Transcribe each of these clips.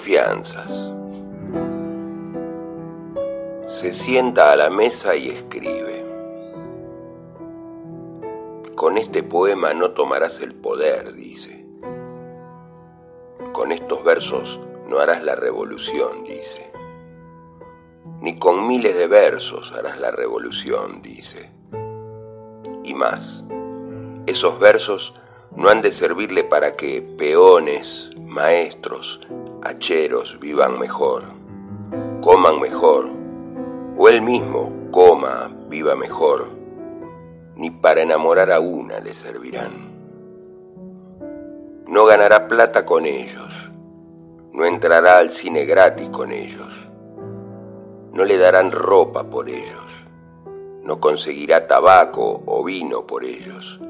confianzas. Se sienta a la mesa y escribe. Con este poema no tomarás el poder, dice. Con estos versos no harás la revolución, dice. Ni con miles de versos harás la revolución, dice. Y más, esos versos no han de servirle para que peones, maestros, hacheros vivan mejor, coman mejor, o él mismo coma, viva mejor, ni para enamorar a una le servirán. No ganará plata con ellos, no entrará al cine gratis con ellos, no le darán ropa por ellos, no conseguirá tabaco o vino por ellos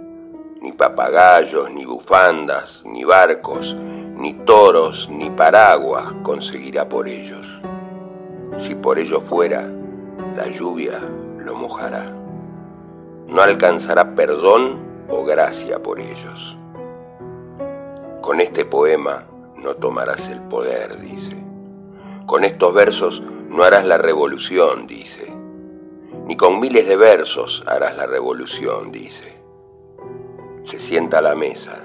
ni papagayos, ni bufandas, ni barcos, ni toros, ni paraguas conseguirá por ellos. Si por ellos fuera, la lluvia lo mojará. No alcanzará perdón o gracia por ellos. Con este poema no tomarás el poder, dice. Con estos versos no harás la revolución, dice. Ni con miles de versos harás la revolución, dice se sienta a la mesa